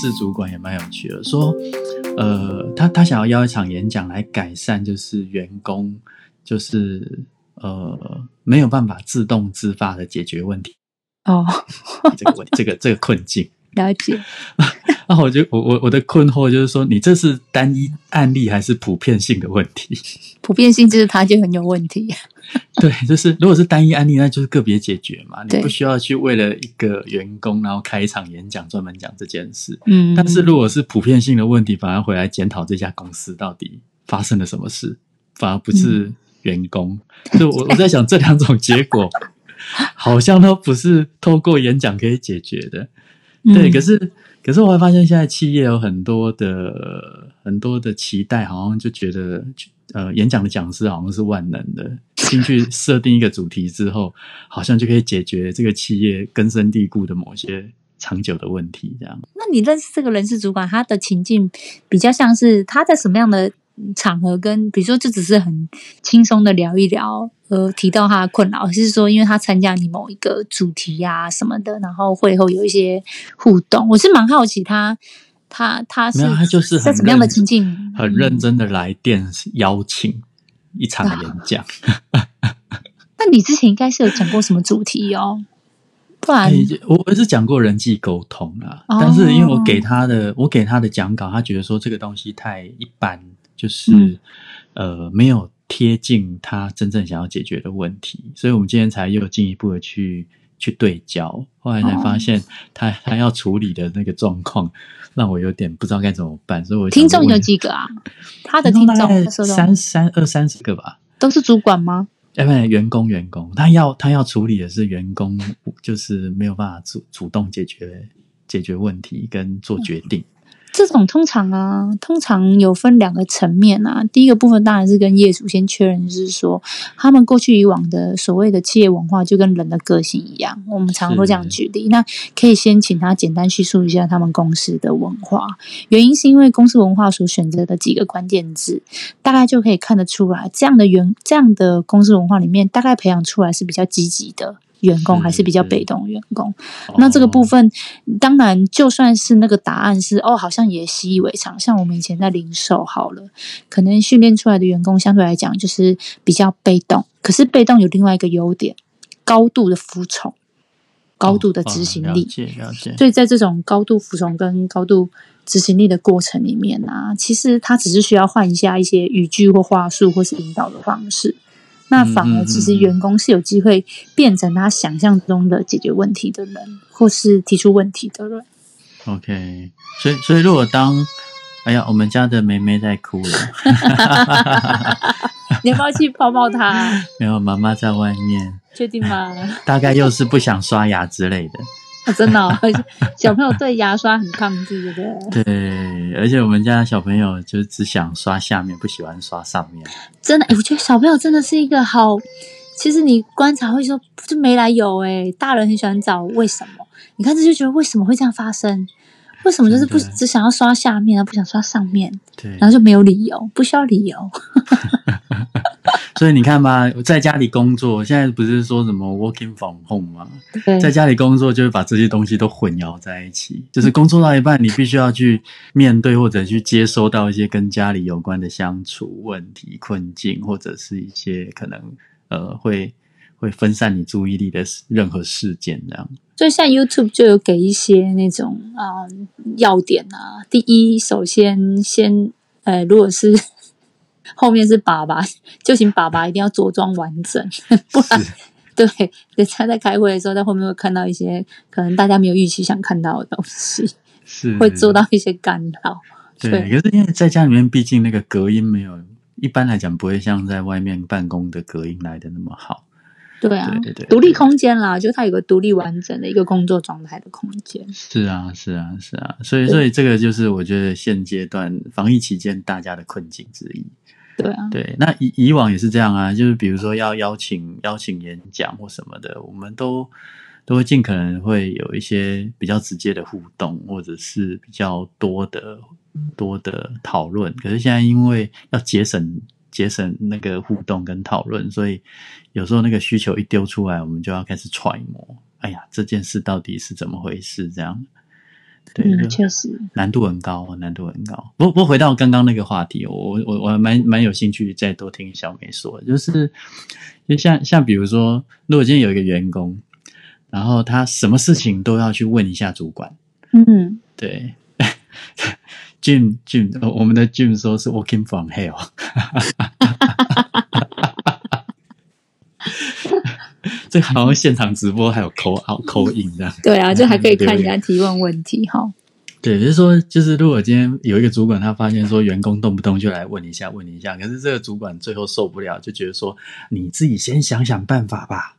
事主管也蛮有趣的，说，呃，他他想要邀一场演讲来改善，就是员工就是呃没有办法自动自发的解决问题哦，这个问这个这个困境。了解。然 后我就我我我的困惑就是说，你这是单一案例还是普遍性的问题？普遍性就是他就很有问题。对，就是如果是单一案例，那就是个别解决嘛，你不需要去为了一个员工然后开一场演讲专门讲这件事。嗯，但是如果是普遍性的问题，反而回来检讨这家公司到底发生了什么事，反而不是员工。所以我我在想，这两种结果好像都不是透过演讲可以解决的。对，嗯可是可是我会发现，现在企业有很多的很多的期待，好像就觉得呃，演讲的讲师好像是万能的，进去设定一个主题之后，好像就可以解决这个企业根深蒂固的某些长久的问题，这样。那你认识这个人事主管，他的情境比较像是他在什么样的场合跟，比如说就只是很轻松的聊一聊，呃，提到他的困扰，还是说因为他参加你某一个主题呀、什么的，然后会后有一些互动？我是蛮好奇他他他是没有，他就是很在什么样的情境？很认真的来电邀请一场演讲。那你之前应该是有讲过什么主题哦？不然欸我我是讲过人际沟通啦，哦但是因为我给他的我给他的讲稿，他觉得说这个东西太一般，就是、嗯呃没有贴近他真正想要解决的问题，所以我们今天才又进一步的去去对焦，后来才发现他、他要处理的那个状况，让我有点不知道该怎么办，所以我想听众有问几个啊？他的听众三三二三十个吧。都是主管吗？哎，不，员工员工，他要他要处理的是员工，就是没有办法主主动解决解决问题跟做决定。这种通常啊，通常有分两个层面啊。第一个部分当然是跟业主先确认，就是说他们过去以往的所谓的企业文化就跟人的个性一样。我们常都这样举例，那可以先请他简单叙述一下他们公司的文化。原因是因为公司文化所选择的几个关键字，大概就可以看得出来，这样的原这样的公司文化里面，大概培养出来是比较积极的。员工是还是比较被动的员工，那这个部哦分，当然就算是那个答案是哦，好像也习以为常。像我们以前在零售好了，可能训练出来的员工相对来讲就是比较被动，可是被动有另外一个优点，高度的服从，高度的执行力。哦了解了解。所以在这种高度服从跟高度执行力的过程里面啊，其实他只是需要换一下一些语句或话术，或是引导的方式。那反而其实员工是有机会变成他想象中的解决问题的人，或是提出问题的人。OK，所以所以如果当哎呀，我们家的梅梅在哭了，你要不要去抱抱她？没有妈妈在外面，确定吗？大概又是不想刷牙之类的。哦、真的、哦，小朋友对牙刷很抗拒，对不对？对，而且我们家小朋友就只想刷下面，不喜欢刷上面。真的，诶我觉得小朋友真的是一个好。其实你观察会说，就没来由诶，大人很喜欢找为什么。你看这就觉得为什么会这样发生？为什么就是不只想要刷下面，而不想刷上面？对，然后就没有理由，不需要理由。所以你看吧，在家里工作，现在不是说什么 working from home 吗？对，在家里工作就会把这些东西都混淆在一起，就是工作到一半，你必须要去面对或者去接收到一些跟家里有关的相处问题、困境，或者是一些可能呃会会分散你注意力的事任何事件这样。所以像 YouTube 就有给一些那种啊、要点啊。第一，首先先呃，如果是后面是爸爸，就请爸爸一定要着装完整，不然是 对，人家在开会的时候，在后面会看到一些可能大家没有预期想看到的东西，是 会做到一些干扰。对，对可是因为在家里面，毕竟那个隔音没有，一般来讲不会像在外面办公的隔音来的那么好。对啊，对对对独立空间啦，就它有个独立完整的一个工作状态的空间。是啊，是啊，是啊，所以所以这个就是我觉得现阶段防疫期间大家的困境之一。对啊，对，那以以往也是这样啊，就是比如说要邀请邀请演讲或什么的，我们都都会尽可能会有一些比较直接的互动，或者是比较多的多的讨论。可是现在因为要节省节省那个互动跟讨论，所以有时候那个需求一丢出来，我们就要开始揣摩。哎呀，这件事到底是怎么回事？这样，对，确实，难度很高，难度很高。不不回到刚刚那个话题，我我我还蛮蛮有兴趣再多听小美说，就是就像像比如说，如果今天有一个员工，然后他什么事情都要去问一下主管，嗯，对。Jim Jim，呃我们的 Jim 说是 working from hell，这好像现场直播还有口好口音这样。对啊，就还可以看人家提问问题哈。对，就是说，就是如果今天有一个主管，他发现说员工动不动就来问一下问一下，可是这个主管最后受不了，就觉得说你自己先想想办法吧。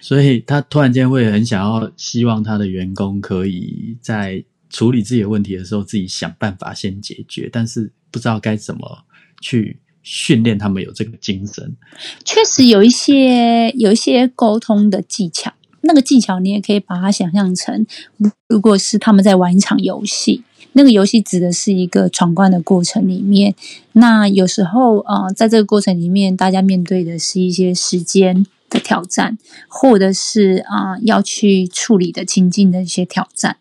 所以他突然间会很想要希望他的员工可以在处理自己的问题的时候，自己想办法先解决，但是不知道该怎么去训练他们有这个精神。确实有一些有一些沟通的技巧，那个技巧你也可以把它想象成，如果是他们在玩一场游戏，那个游戏指的是一个闯关的过程里面，那有时候呃，在这个过程里面，大家面对的是一些时间的挑战，或者是啊、要去处理的情境的一些挑战。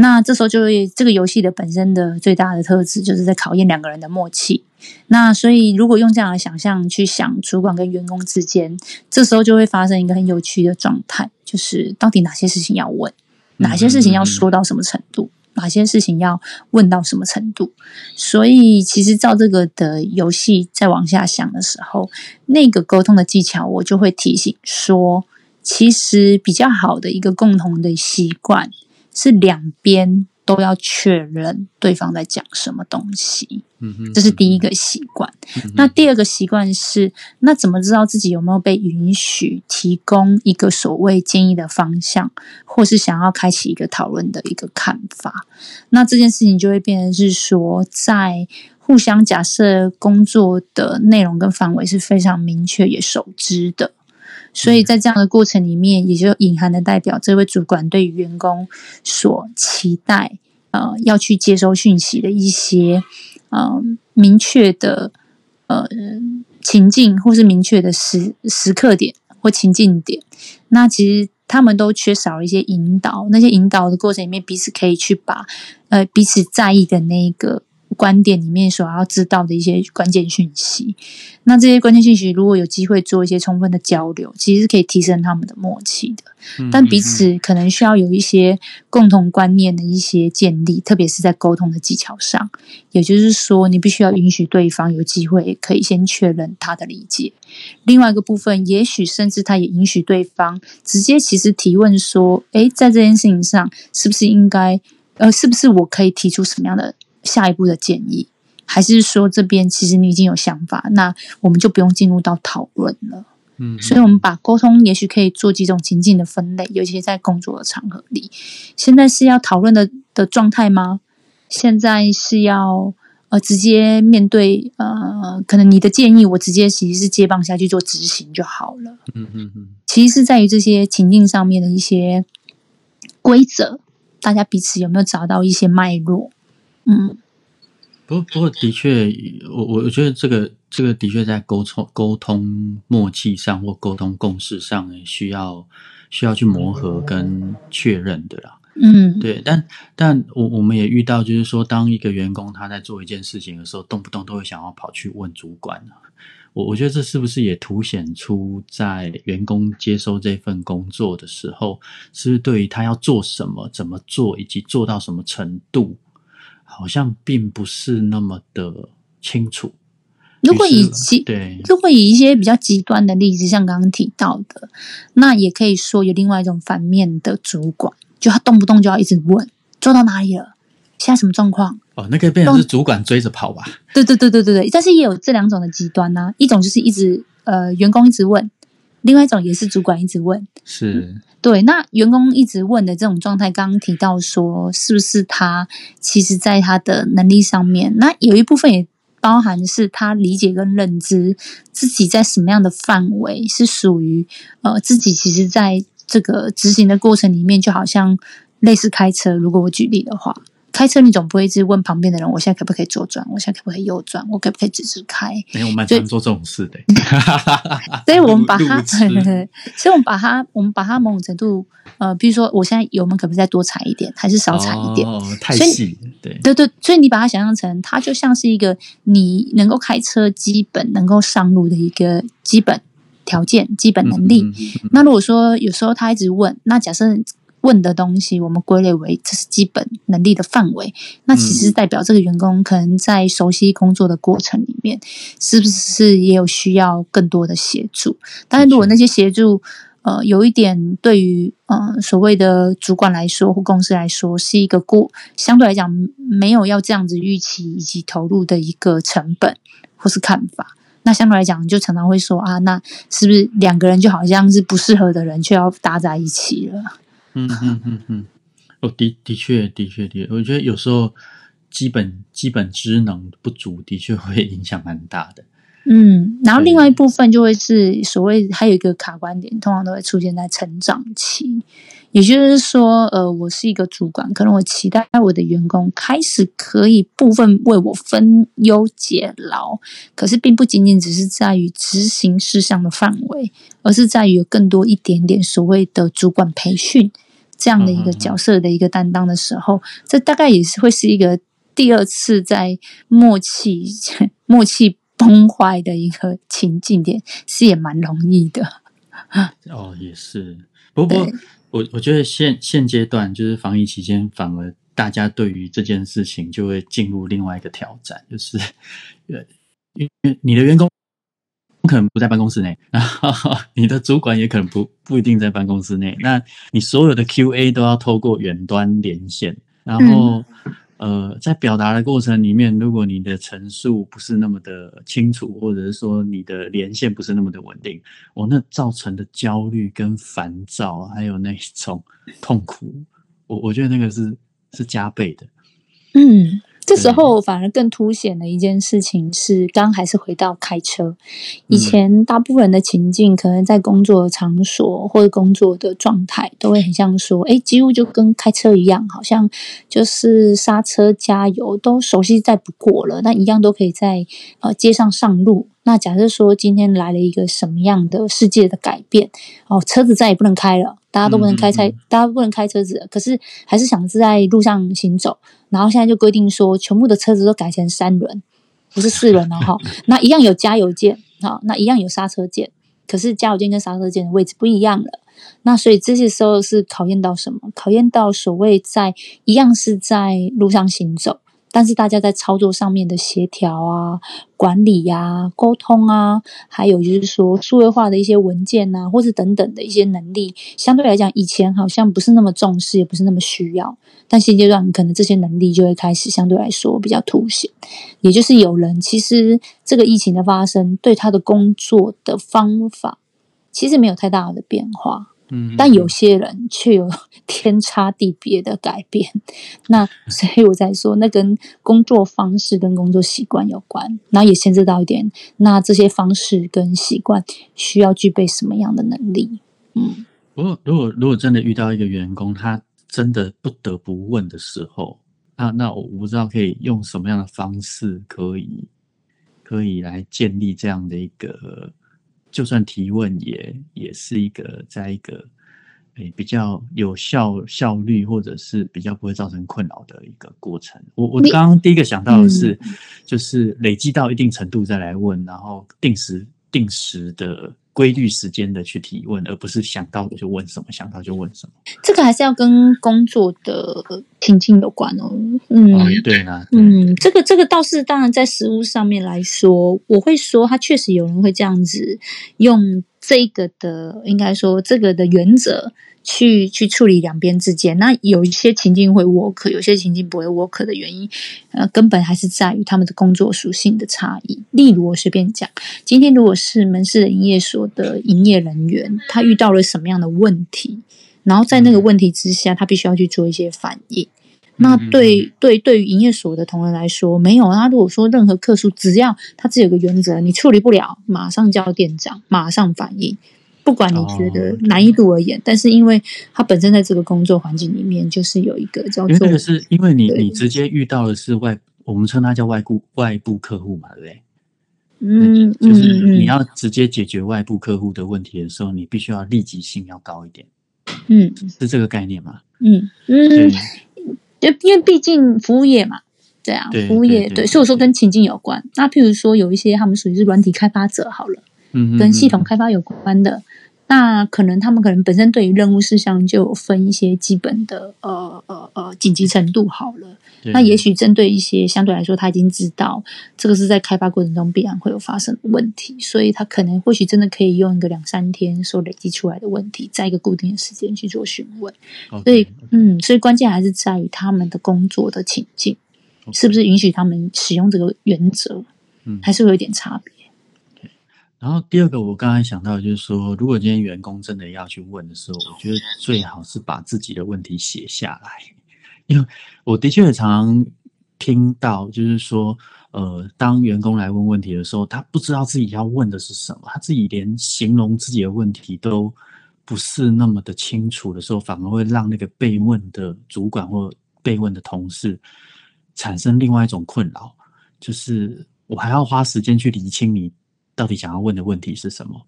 那这时候就会这个游戏的本身的最大的特质，就是在考验两个人的默契。那所以，如果用这样的想象去想主管跟员工之间，这时候就会发生一个很有趣的状态，就是到底哪些事情要问，哪些事情要说到什么程度，哪些事情要问到什么程度。所以，其实照这个的游戏再往下想的时候，那个沟通的技巧，我就会提醒说，其实比较好的一个共同的习惯是两边都要确认对方在讲什么东西。嗯哼，这是第一个习惯。那第二个习惯是，那怎么知道自己有没有被允许提供一个所谓建议的方向，或是想要开启一个讨论的一个看法？那这件事情就会变成是说，在互相假设工作的内容跟范围是非常明确也熟知的。所以在这样的过程里面，也就隐含的代表这位主管对于员工所期待，呃，要去接收讯息的一些呃明确的呃情境，或是明确的时时刻点或情境点。那其实他们都缺少一些引导，那些引导的过程里面，彼此可以去把呃彼此在意的那一个观点里面所要知道的一些关键讯息。那这些关键讯息，如果有机会做一些充分的交流，其实是可以提升他们的默契的。嗯但彼此可能需要有一些共同观念的一些建立，特别是在沟通的技巧上。也就是说，你必须要允许对方有机会可以先确认他的理解。另外一个部分，也许甚至他也允许对方直接其实提问说：“诶，在这件事情上，是不是应该呃，是不是我可以提出什么样的下一步的建议？还是说这边其实你已经有想法，那我们就不用进入到讨论了。”嗯，所以，我们把沟通也许可以做几种情境的分类，尤其在工作的场合里。现在是要讨论的的状态吗？现在是要呃直接面对呃，可能你的建议，我直接其实是接棒下去做执行就好了。嗯嗯嗯，其实是在于这些情境上面的一些规则，大家彼此有没有找到一些脉络？嗯，不过不过的确，我我我觉得这个这个的确在沟通沟通默契上或沟通共识上需要需要去磨合跟确认的啦。嗯，对，但但我我们也遇到，就是说，当一个员工他在做一件事情的时候，动不动都会想要跑去问主管啊。我我觉得这是不是也凸显出在员工接收这份工作的时候，是不是对于他要做什么、怎么做以及做到什么程度，好像并不是那么的清楚。如果以极对如果以一些比较极端的例子，像刚刚提到的，那也可以说有另外一种反面的主管，就他动不动就要一直问做到哪里了，现在什么状况？哦，那个变成是主管追着跑吧？对对对对对对，但是也有这两种的极端啊、一种就是一直呃员工一直问，另外一种也是主管一直问。是，对，那员工一直问的这种状态，刚刚提到说，是不是他其实在他的能力上面，那有一部分也包含是他理解跟认知自己在什么样的范围是属于呃自己，其实在这个执行的过程里面，就好像类似开车，如果我举例的话。开车你总不会一直问旁边的人，我现在可不可以左转？我现在可不可以右转？我可不可以直直开？哎，我蛮常做这种事的。所以我们把它，所以我们把它，我们把它某种程度，呃，比如说我现在油门可不可以再多踩一点，还是少踩一点？哦，太细了，对，对对，所以你把它想象成，它就像是一个你能够开车基本能够上路的一个基本条件、基本能力。嗯嗯嗯嗯那如果说有时候他一直问，那假设问的东西我们归类为这是基本能力的范围，那其实代表这个员工可能在熟悉工作的过程里面，是不是也有需要更多的协助？但是如果那些协助，呃，有一点对于呃所谓的主管来说或公司来说，是一个过相对来讲没有要这样子预期以及投入的一个成本或是看法。那相对来讲，就常常会说啊，那是不是两个人就好像是不适合的人，却要搭在一起了？嗯嗯嗯嗯，哦，的的确的确的确，我觉得有时候基本基本职能不足，的确会影响蛮大的。嗯，然后另外一部分就会是所谓还有一个卡观点，通常都会出现在成长期，也就是说，呃，我是一个主管，可能我期待我的员工开始可以部分为我分忧解劳，可是并不仅仅只是在于执行事项的范围，而是在于有更多一点点所谓的主管培训这样的一个角色的一个担当的时候，这大概也是会是一个第二次在默契默契崩坏的一个情境点，是也蛮容易的。哦，也是。不过对我我觉得现现阶段就是防疫期间，反而大家对于这件事情就会进入另外一个挑战，就是呃，因为你的员工可能不在办公室内，然后 你的主管也可能不不一定在办公室内，那你所有的 QA 都要透过远端连线，然后。呃，在表达的过程里面，如果你的陈述不是那么的清楚，或者是说你的连线不是那么的稳定，我那造成的焦虑跟烦躁，还有那种痛苦，我我觉得那个是是加倍的。嗯，这时候反而更凸显的一件事情是，刚还是回到开车。以前大部分人的情境，可能在工作场所或者工作的状态，都会很像说，哎，几乎就跟开车一样，好像就是刹车、加油都熟悉再不过了，那一样都可以在呃街上上路。那假设说今天来了一个什么样的世界的改变，哦，车子再也不能开了，大家都不能开车，嗯嗯嗯大家不能开车子，可是还是想是在路上行走。然后现在就规定说，全部的车子都改成三轮，不是四轮了哈。那一样有加油键，好，那一样有刹车键，可是加油键跟刹车键的位置不一样了。那所以这些时候是考验到什么？考验到所谓在一样是在路上行走，但是大家在操作上面的协调啊、管理呀、沟通啊，还有就是说数位化的一些文件啊，或是等等的一些能力，相对来讲以前好像不是那么重视，也不是那么需要。但现阶段可能这些能力就会开始相对来说比较凸显，也就是有人其实这个疫情的发生对他的工作的方法其实没有太大的变化，嗯，但有些人却有 天差地别的改变。那所以我在说，那跟工作方式跟工作习惯有关，然后也牵涉到一点，那这些方式跟习惯需要具备什么样的能力？嗯。不过，如果如果真的遇到一个员工，他真的不得不问的时候，那那我不知道可以用什么样的方式可以可以来建立这样的一个，就算提问也也是一个在一个诶比较有效效率或者是比较不会造成困扰的一个过程。我我刚刚第一个想到的是，就是累积到一定程度再来问，然后定时定时的。规律时间的去提问，而不是想到就问什么，想到就问什么。这个还是要跟工作的情境有关哦。嗯，对啊。对嗯，这个这个倒是当然在实物上面来说，我会说，他确实有人会这样子用这个的，应该说这个的原则去去处理两边之间。那有一些情境会 work，有些情境不会 work 的原因，呃，根本还是在于他们的工作属性的差异。例如，我随便讲，今天如果是门市的营业所的营业人员，他遇到了什么样的问题，然后在那个问题之下，他必须要去做一些反应。那对对对于营业所的同仁来说，没有他如果说任何客诉，只要他只有个原则，你处理不了，马上叫店长，马上反应，不管你觉得哦难易度而言，但是因为他本身在这个工作环境里面，就是有一个叫做因为那个是因为你你直接遇到的是外，我们称它叫外部外部客户嘛，对不对？嗯就是你要直接解决外部客户的问题的时候，你必须要立即性要高一点，嗯是这个概念吗？嗯嗯，就因为毕竟服务业嘛。对啊，服务业对对所以我说跟情境有关。那譬如说有一些他们属于是软体开发者好了，嗯，跟系统开发有关的，那可能他们可能本身对于任务事项就有分一些基本的呃呃呃紧急程度好了。那也许针对一些相对来说他已经知道这个是在开发过程中必然会有发生的问题，所以他可能或许真的可以用一个两三天所累积出来的问题，在一个固定的时间去做询问。所以嗯，所以关键还是在于他们的工作的情境是不是允许他们使用这个原则，嗯还是会有一点差别。然后第二个，我刚才想到就是说，如果今天员工真的要去问的时候，我觉得最好是把自己的问题写下来，因为我的确也常常听到，就是说，呃，当员工来问问题的时候，他不知道自己要问的是什么，他自己连形容自己的问题都不是那么的清楚的时候，反而会让那个被问的主管或被问的同事产生另外一种困扰，就是我还要花时间去理清你到底想要问的问题是什么。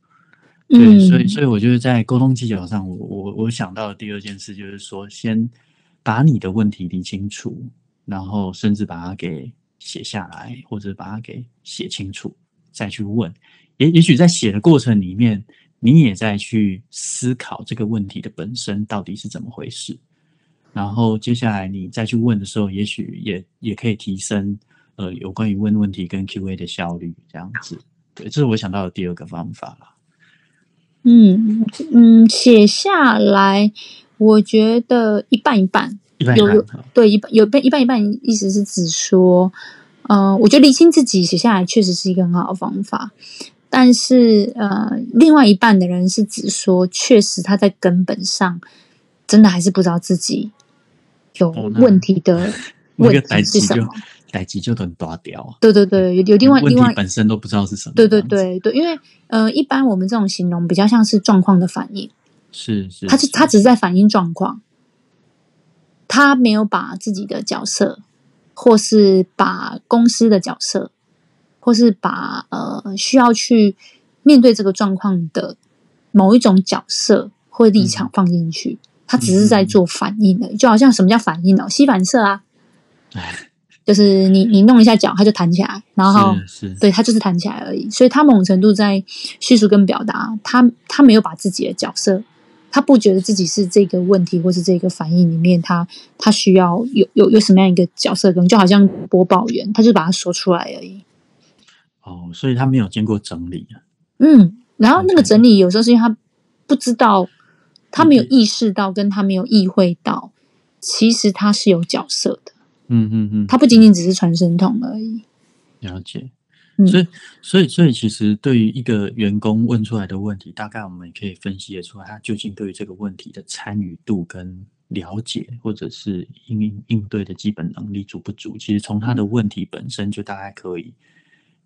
对，嗯，所以所以我觉得在沟通技巧上，我我我想到的第二件事就是说，先把你的问题理清楚，然后甚至把它给写下来，或者把它给写清楚，再去问。也也许在写的过程里面，你也在去思考这个问题的本身到底是怎么回事。然后接下来你再去问的时候，也许也也可以提升呃有关于问问题跟 Q&A 的效率，这样子。对，这是我想到的第二个方法啦。嗯嗯，写下来，我觉得一半一半，有有对一半有半一半一半，意思是指说，呃，我觉得理清自己写下来确实是一个很好的方法，但是呃，另外一半的人是指说，确实他在根本上真的还是不知道自己有问题的问题是什么。代际就很大掉，对对对，有有另外另外。本身都不知道是什么。对对对对，因为呃，一般我们这种形容比较像是状况的反应。是是，他只他只是在反映状况，他没有把自己的角色，或是把公司的角色，或是把呃需要去面对这个状况的某一种角色或立场放进去，他只是在做反应的，就好像什么叫反应哦，吸反射啊，哎 就是你你弄一下脚，它就弹起来，然后是是对，它就是弹起来而已。所以他某种程度在叙述跟表达，他他没有把自己的角色，他不觉得自己是这个问题或是这个反应里面，他他需要有有有什么样一个角色跟，就好像播报员，他就把它说出来而已。哦，所以他没有经过整理啊。嗯，然后那个整理有时候是因为他不知道，他没有嗯意识到，跟他没有意会到，其实他是有角色的，嗯嗯嗯，他不仅仅只是传声筒而已。了解。嗯所以，所以，所以，其实对于一个员工问出来的问题，大概我们也可以分析得出来，他究竟对于这个问题的参与度跟了解，或者是应应应对的基本能力足不足。其实从他的问题本身就大概可以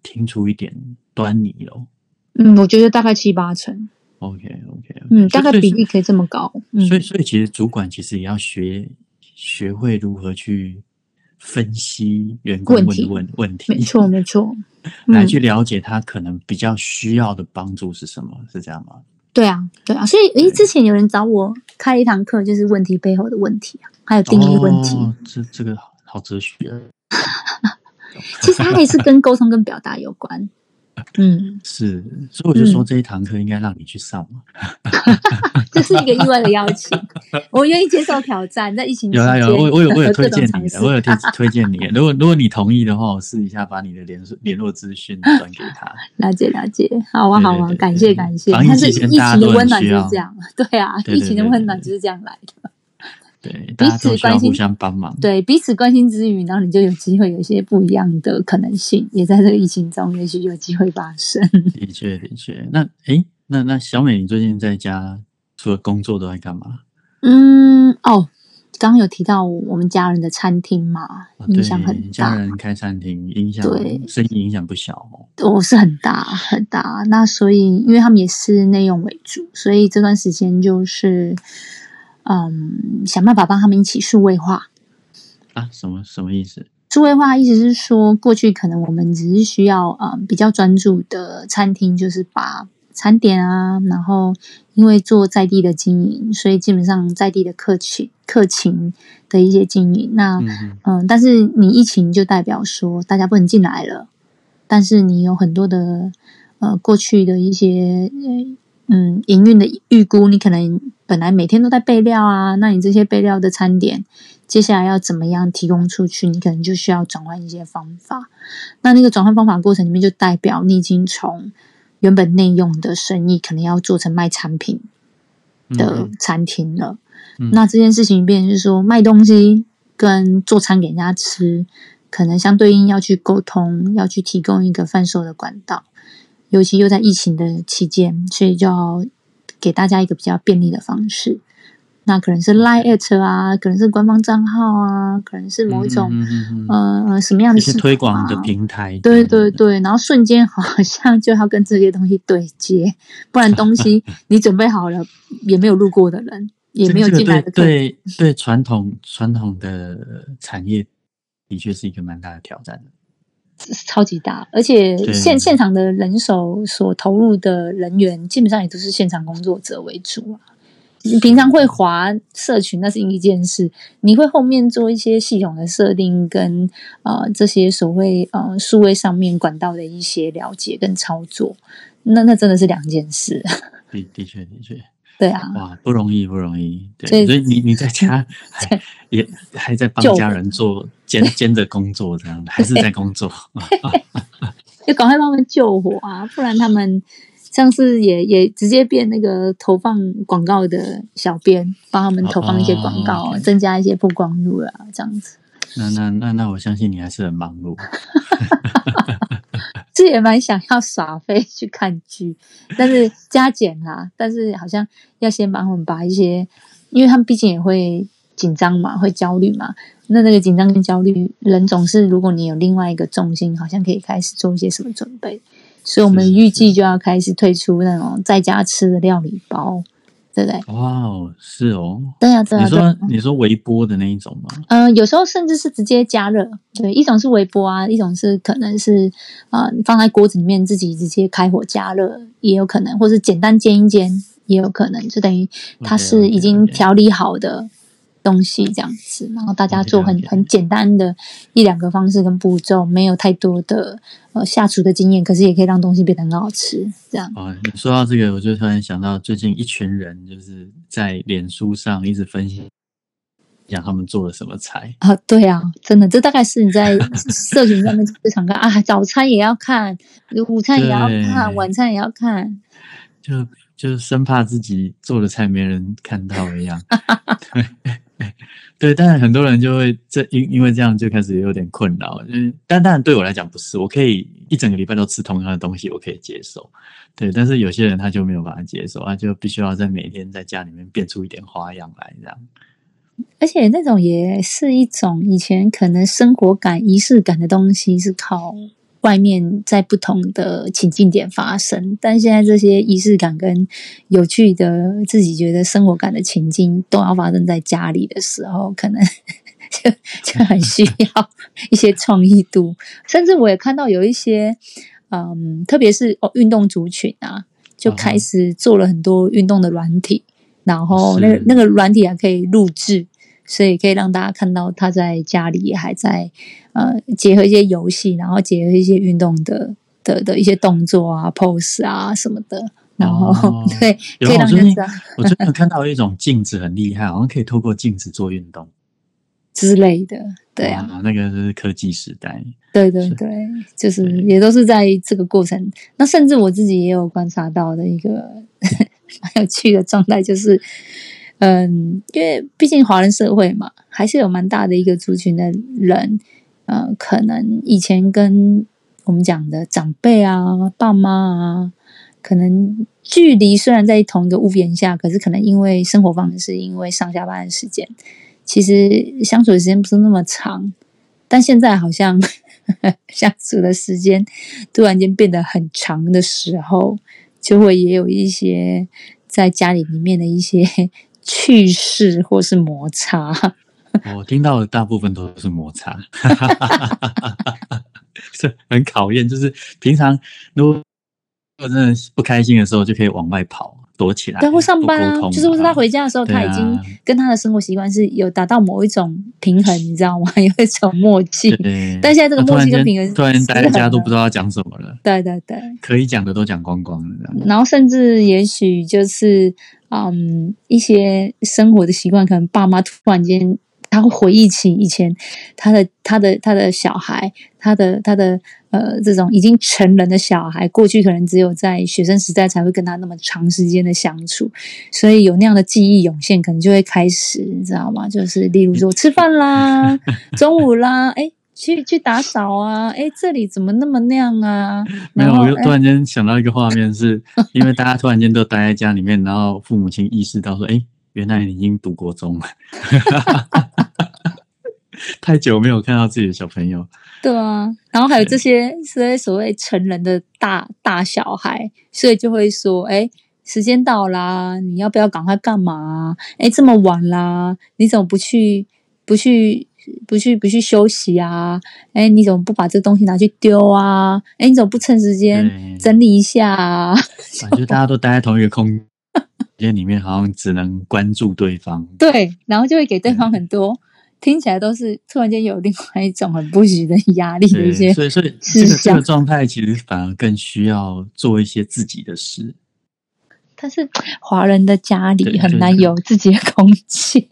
听出一点端倪喽。嗯，我觉得大概七八成，OK，OK，嗯，大概比例可以这么高。嗯，所以，所以其实主管其实也要学学会如何去分析员工问的问问题，没错，没错。嗯，来去了解他可能比较需要的帮助是什么，是这样吗？对啊，对啊。所以，诶，之前有人找我开一堂课，就是问题背后的问题啊，还有定义问题。哦、这这个好好哲学啊，其实它也是跟沟通跟表达有关。嗯，是，所以我就说这一堂课应该让你去上嘛。这是一个意外的邀请，我愿意接受挑战。在疫情有啊有啊，我我有我有推荐你的，我有推推荐你。如果如果你同意的话，我试一下把你的联联络资讯转给他。了解了解，好啊好啊，感谢感谢。但是疫情的温暖就是这样，对啊，疫情的温暖就是这样来的。对，彼此关心互相帮忙。对彼此关心之余，然后你就有机会有一些不一样的可能性，也在这个疫情中，也许有机会发生。的确的确。那诶，那那小美，你最近在家除了工作都在干嘛？嗯，哦，刚刚有提到我们家人的餐厅嘛，啊影响很大家。人开餐厅，影响对生意影响不小哦。我是很大很大，那所以因为他们也是内用为主，所以这段时间就是，嗯，想办法帮他们一起数位化。啊，什么什么意思？数位化意思是说，过去可能我们只是需要嗯比较专注的餐厅，就是把餐点啊，然后因为做在地的经营，所以基本上在地的客群客情的一些经营，那嗯嗯，但是你疫情就代表说大家不能进来了，但是你有很多的呃过去的一些呃嗯营运的预估，你可能本来每天都在备料啊，那你这些备料的餐点，接下来要怎么样提供出去，你可能就需要转换一些方法。那那个转换方法过程里面，就代表你已经从原本内用的生意，可能要做成卖产品的嗯餐厅了。嗯那这件事情变成是说，卖东西跟做餐给人家吃，可能相对应要去沟通，要去提供一个贩售的管道。尤其又在疫情的期间，所以就要给大家一个比较便利的方式。那可能是 Line at 啊，可能是官方账号啊，可能是某一种、嗯嗯嗯嗯呃什么样的推广的啊平台，对对对，然后瞬间好像就要跟这些东西对接，不然东西 你准备好了，也没有路过的人，也没有进来的客人。对对对传统传统的产业的确是一个蛮大的挑战的。超级大，而且现现场的人手所投入的人员，基本上也都是现场工作者为主啊。你平常会划社群，那是一件事；你会后面做一些系统的设定跟呃这些所谓呃数位上面管道的一些了解跟操作，那那真的是两件事。的的确的确，对啊，哇，不容易不容易。对，所以你你在家 还也还在帮家人做兼兼着工作，这样还是在工作。就赶快帮他们救火啊，不然他们上次也也直接变那个投放广告的小编，帮他们投放一些广告增加一些曝光度啊，这样子。那那那那我相信你还是很忙碌。这也蛮想要耍飞去看剧，但是加减啦，但是好像要先帮我们把一些，因为他们毕竟也会紧张嘛，会焦虑嘛。那那个紧张跟焦虑，人总是如果你有另外一个重心，好像可以开始做一些什么准备。所以我们预计就要开始推出那种在家吃的料理包，对不对？哇哦，是哦。对啊，对啊，你说你说微波的那一种吗？呃，有时候甚至是直接加热，对，一种是微波啊，一种是可能是呃放在锅子里面自己直接开火加热，也有可能，或是简单煎一煎，也有可能，就等于它是已经调理好的东西这样子，然后大家做很很简单的一两个方式跟步骤，没有太多的呃下厨的经验，可是也可以让东西变得很好吃，这样。哦，你说到这个，我就突然想到，最近一群人就是在脸书上一直分享讲他们做了什么菜。啊，对啊，真的，这大概是你在 社群上面最常看啊，早餐也要看，午餐也要看，晚餐也要看，就就是生怕自己做的菜没人看到一样。对，但很多人就会这因因为这样就开始有点困扰，嗯但当然对我来讲不是，我可以一整个礼拜都吃同样的东西，我可以接受。对，但是有些人他就没有办法接受，他就必须要在每天在家里面变出一点花样来，这样。而且那种也是一种以前可能生活感、仪式感的东西，是靠外面在不同的情境点发生，但现在这些仪式感跟有趣的自己觉得生活感的情境，都要发生在家里的时候，可能 就就很需要一些创意度。甚至我也看到有一些，嗯，特别是哦运动族群啊，就开始做了很多运动的软体，然后那个那个软体还可以录制。所以可以让大家看到他在家里也还在呃结合一些游戏，然后结合一些运动的的的一些动作啊、pose 啊什么的，然后、哦 对有可以我最近让人知道我最近有看到一种镜子很厉害，好像可以透过镜子做运动。之类的，对啊，那个是科技时代。是对对对，就是也都是在这个过程。那甚至我自己也有观察到的一个 蛮有趣的状态，就是，嗯，因为毕竟华人社会嘛，还是有蛮大的一个族群的人，呃，可能以前跟我们讲的长辈啊、爸妈啊，可能距离虽然在同一个屋檐下，可是可能因为生活方式，因为上下班的时间，其实相处的时间不是那么长，但现在好像 相处的时间突然间变得很长的时候，就会也有一些在家里里面的一些趣事或是摩擦。我听到的大部分都是摩擦，这很考验。就是平常如果真的不开心的时候，就可以往外跑。躲起来，对，或上班啊，就是或是他回家的时候，啊他已经跟他的生活习惯是有达到某一种平衡，你知道吗？有一种默契。对，但现在这个默契跟平衡突然间待在家都不知知道要讲什么了，对对对，可以讲的都讲光光了，然后甚至也许就是嗯一些生活的习惯，可能爸妈突然间他会回忆起以前他的他的他的小孩，他的他的呃这种已经成人的小孩，过去可能只有在学生时代才会跟他那么长时间的相处，所以有那样的记忆涌现，可能就会开始，你知道吗？就是例如说吃饭啦，中午啦，哎。去去打扫啊！哎，这里怎么那么那样啊？没有，我就突然间想到一个画面是，因为大家突然间都待在家里面，然后父母亲意识到说，哎，原来你已经读国中了，太久没有看到自己的小朋友，对啊，然后还有对这些这些所谓成人的大大小孩，所以就会说，哎，时间到啦，你要不要赶快干嘛？哎，这么晚啦，你怎么不去不去不去不去休息啊？哎，你怎么不把这东西拿去丢啊？哎，你怎么不趁时间整理一下啊？反正就大家都待在同一个空间里面，好像只能关注对方。对，然后就会给对方很多。听起来都是突然间有另外一种很不许的压力的，一些所以所以这个这个状态其实反而更需要做一些自己的事。但是华人的家里很难有自己的空间，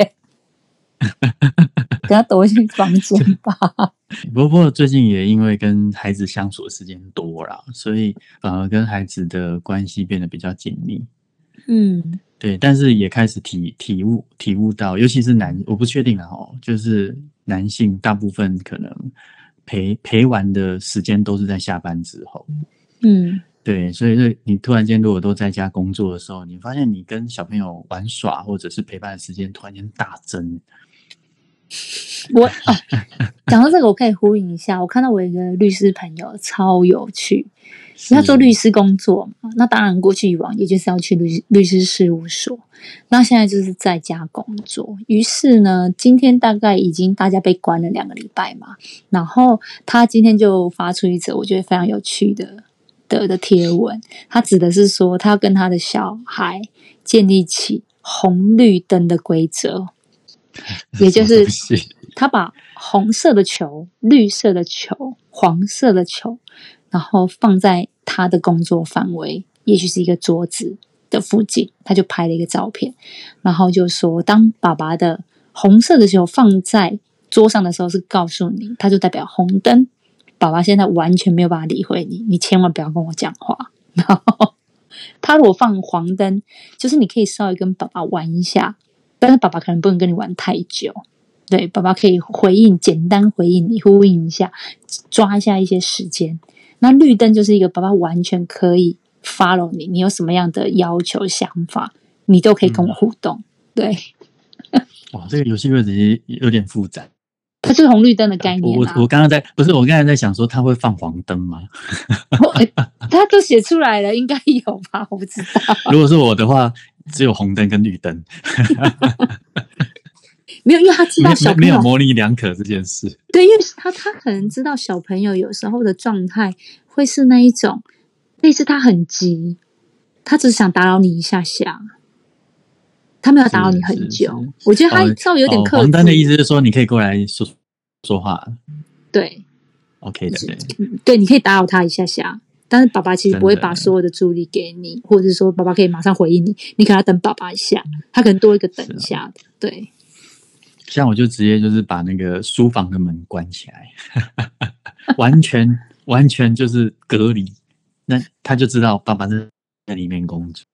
给他躲进房间吧。不过不最近也因为跟孩子相处的时间多了，所以反而跟孩子的关系变得比较紧密。嗯对，但是也开始体体悟体悟到，尤其是男，我不确定啊，哦，就是男性大部分可能陪陪玩的时间都是在下班之后。嗯，对，所以所以你突然间如果都在家工作的时候，你发现你跟小朋友玩耍或者是陪伴的时间突然间大增。我哦，讲到这个，我可以呼应一下。我看到我一个律师朋友超有趣，他做律师工作嘛，那当然过去以往也就是要去律律师事务所，那现在就是在家工作。于是呢，今天大概已经大家被关了两个礼拜嘛，然后他今天就发出一则我觉得非常有趣的的的贴文，他指的是说他要跟他的小孩建立起红绿灯的规则。也就是 他把红色的球、绿色的球、黄色的球，然后放在他的工作范围，也许是一个桌子的附近，他就拍了一个照片，然后就说，当爸爸的红色的球放在桌上的时候，是告诉你，它就代表红灯，爸爸现在完全没有办法理会你，你千万不要跟我讲话。然后他如果放黄灯，就是你可以稍微跟爸爸玩一下，但是爸爸可能不能跟你玩太久。对，爸爸可以回应，简单回应你，呼应一下，抓一下一些时间。那绿灯就是一个爸爸完全可以 follow 你，你有什么样的要求、想法，你都可以跟我互动。对，哇，这个游戏规则有点复杂。它是红绿灯的概念啊。我我刚刚在不是我刚才在想说他会放黄灯吗？他都写出来了，应该有吧？我不知道，如果是我的话，只有红灯跟绿灯，没有，因为他知道小朋友没没有模棱两可这件事。对，因为他他可能知道小朋友有时候的状态会是那一种，类似他很急，他只是想打扰你一下下，他没有打扰你很是久是。我觉得他哦稍微有点克制。哦黄灯的意思是说你可以过来说说话对，OK 的，对。对，你可以打扰他一下下，但是爸爸其实不会把所有的注意力给你，或者是说爸爸可以马上回应你，你可能要等爸爸一下，他可能多一个等一下的。对，像我就直接就是把那个书房的门关起来，完全完全就是隔离，那他就知道爸爸在在里面工作。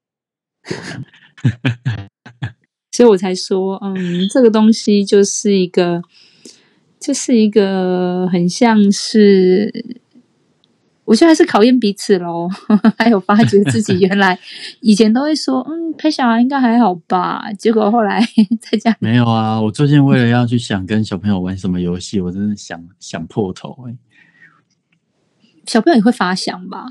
所以我才说，嗯，这个东西就是一个，就是一个很像是我觉得还是考验彼此喽，还有发觉自己原来 以前都会说，嗯，陪小孩应该还好吧，结果后来在家没有啊。我最近为了要去想跟小朋友玩什么游戏，我真的想想破头哎。小朋友也会发想吧？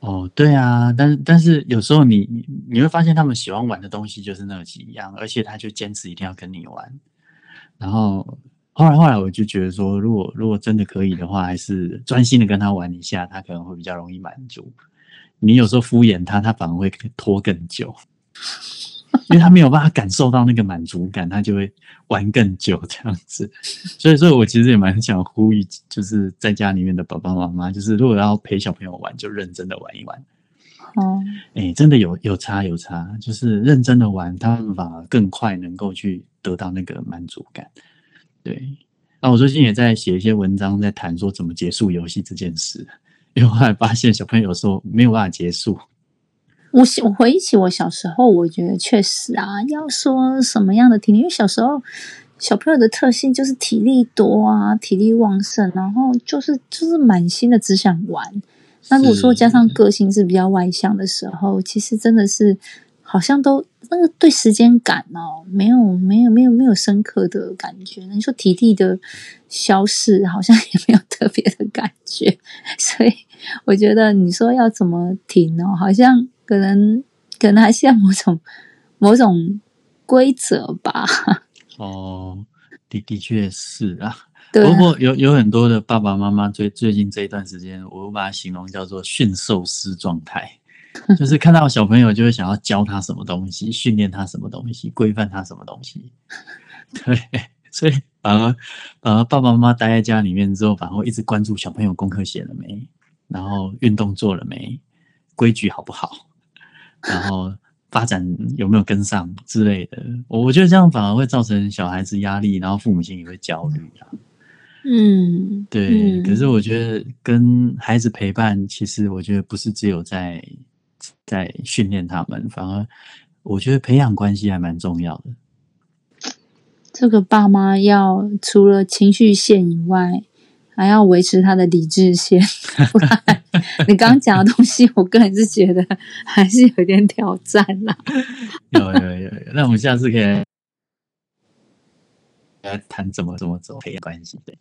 哦，对啊，但是但是有时候你你你会发现他们喜欢玩的东西就是那几样，而且他就坚持一定要跟你玩。然后后来后来我就觉得说，如果如果真的可以的话，还是专心的跟他玩一下，他可能会比较容易满足。你有时候敷衍他，他反而会拖更久。因为他没有办法感受到那个满足感，他就会玩更久这样子。所以，所以我其实也蛮想呼吁，就是在家里面的爸爸妈妈，就是如果要陪小朋友玩，就认真的玩一玩。哦，哎，真的有有差有差，就是认真的玩，他们反而更快能够去得到那个满足感。对，那我最近也在写一些文章，在谈说怎么结束游戏这件事，因为后来发现小朋友有时候没有办法结束。我我回忆起我小时候，我觉得确实啊，要说什么样的体力，因为小时候小朋友的特性就是体力多啊，体力旺盛，然后就是就是满心的只想玩。那如果说加上个性是比较外向的时候，其实真的是好像都那个对时间感哦，没有没有没有没有深刻的感觉。你说体力的消逝，好像也没有特别的感觉。所以我觉得你说要怎么停哦，好像。可能可能还是要某种某种规则吧。哦，的的确是啊。不过有有很多的爸爸妈妈最最近这一段时间，我把它形容叫做驯兽师状态，就是看到小朋友就会想要教他什么东西，训练他什么东西，规范他什么东西。对，所以反而反而爸爸妈妈待在家里面之后，反而会一直关注小朋友功课写了没，然后运动做了没，规矩好不好。然后发展有没有跟上之类的，我我觉得这样反而会造成小孩子压力，然后父母亲也会焦虑啊。嗯，对。可是我觉得跟孩子陪伴，其实我觉得不是只有在在训练他们，反而我觉得培养关系还蛮重要的。这个爸妈要除了情绪线以外。还要维持他的理智线，不然你刚刚讲的东西，我个人是觉得还是有点挑战啦。有有有有，那我们下次可以来谈怎么怎么走培养关系，对，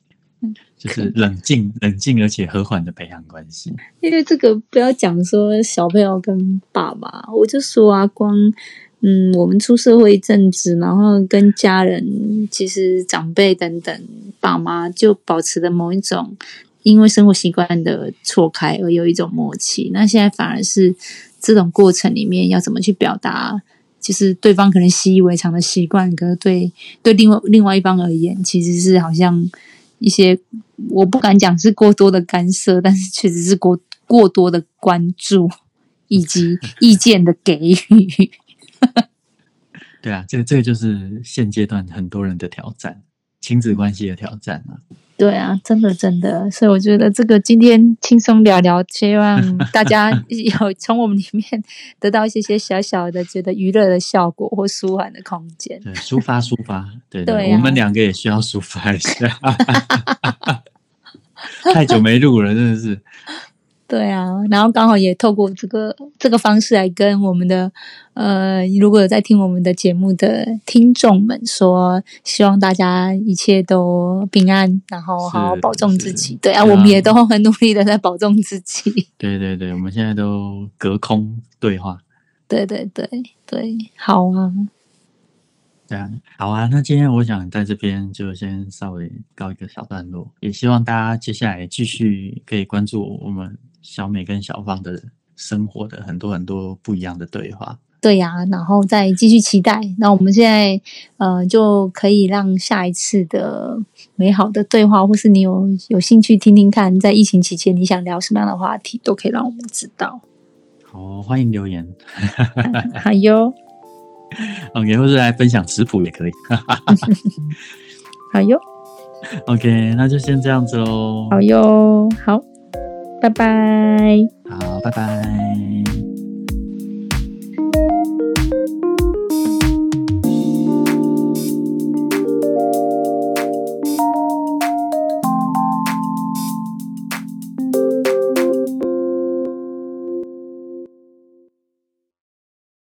就是冷静冷静而且和缓的培养关系。因为这个不要讲说小朋友跟爸爸，我就说啊，光。嗯，我们出社会一阵子，然后跟家人、其实长辈等等爸妈就保持的某一种，因为生活习惯的错开而有一种默契。那现在反而是这种过程里面要怎么去表达，就是对方可能习以为常的习惯，可是对对另外另外一方而言，其实是好像一些我不敢讲是过多的干涉，但是确实是过过多的关注以及 意见的给予。对啊，这个这个就是现阶段很多人的挑战，亲子关系的挑战啊。对啊，真的真的，所以我觉得这个今天轻松聊聊，希望 大家有 从我们里面 得到一些些小小的觉得娱乐的效果或舒缓的空间。对，抒发抒发，对对，我们两个也需要抒发一下。太久没录了，真的是。对啊，然后刚好也透过这个这个方式来跟我们的呃，如果有在听我们的节目的听众们说，希望大家一切都平安，然后好好保重自己。对啊，我们也都很努力的在保重自己。对对对，我们现在都隔空对话。对对对对，好啊。对啊，好啊。那今天我想在这边就先稍微告一个小段落，也希望大家接下来继续可以关注我们。小美跟小芳的生活的很多很多不一样的对话，对呀，然后再继续期待。那我们现在呃，就可以让下一次的美好的对话，或是你有有兴趣听听看，在疫情期间你想聊什么样的话题，都可以让我们知道。好，欢迎留言。好哟。OK，或是来分享食谱也可以。好哟。OK，那就先这样子喽。好哟，好。拜拜。好，拜拜。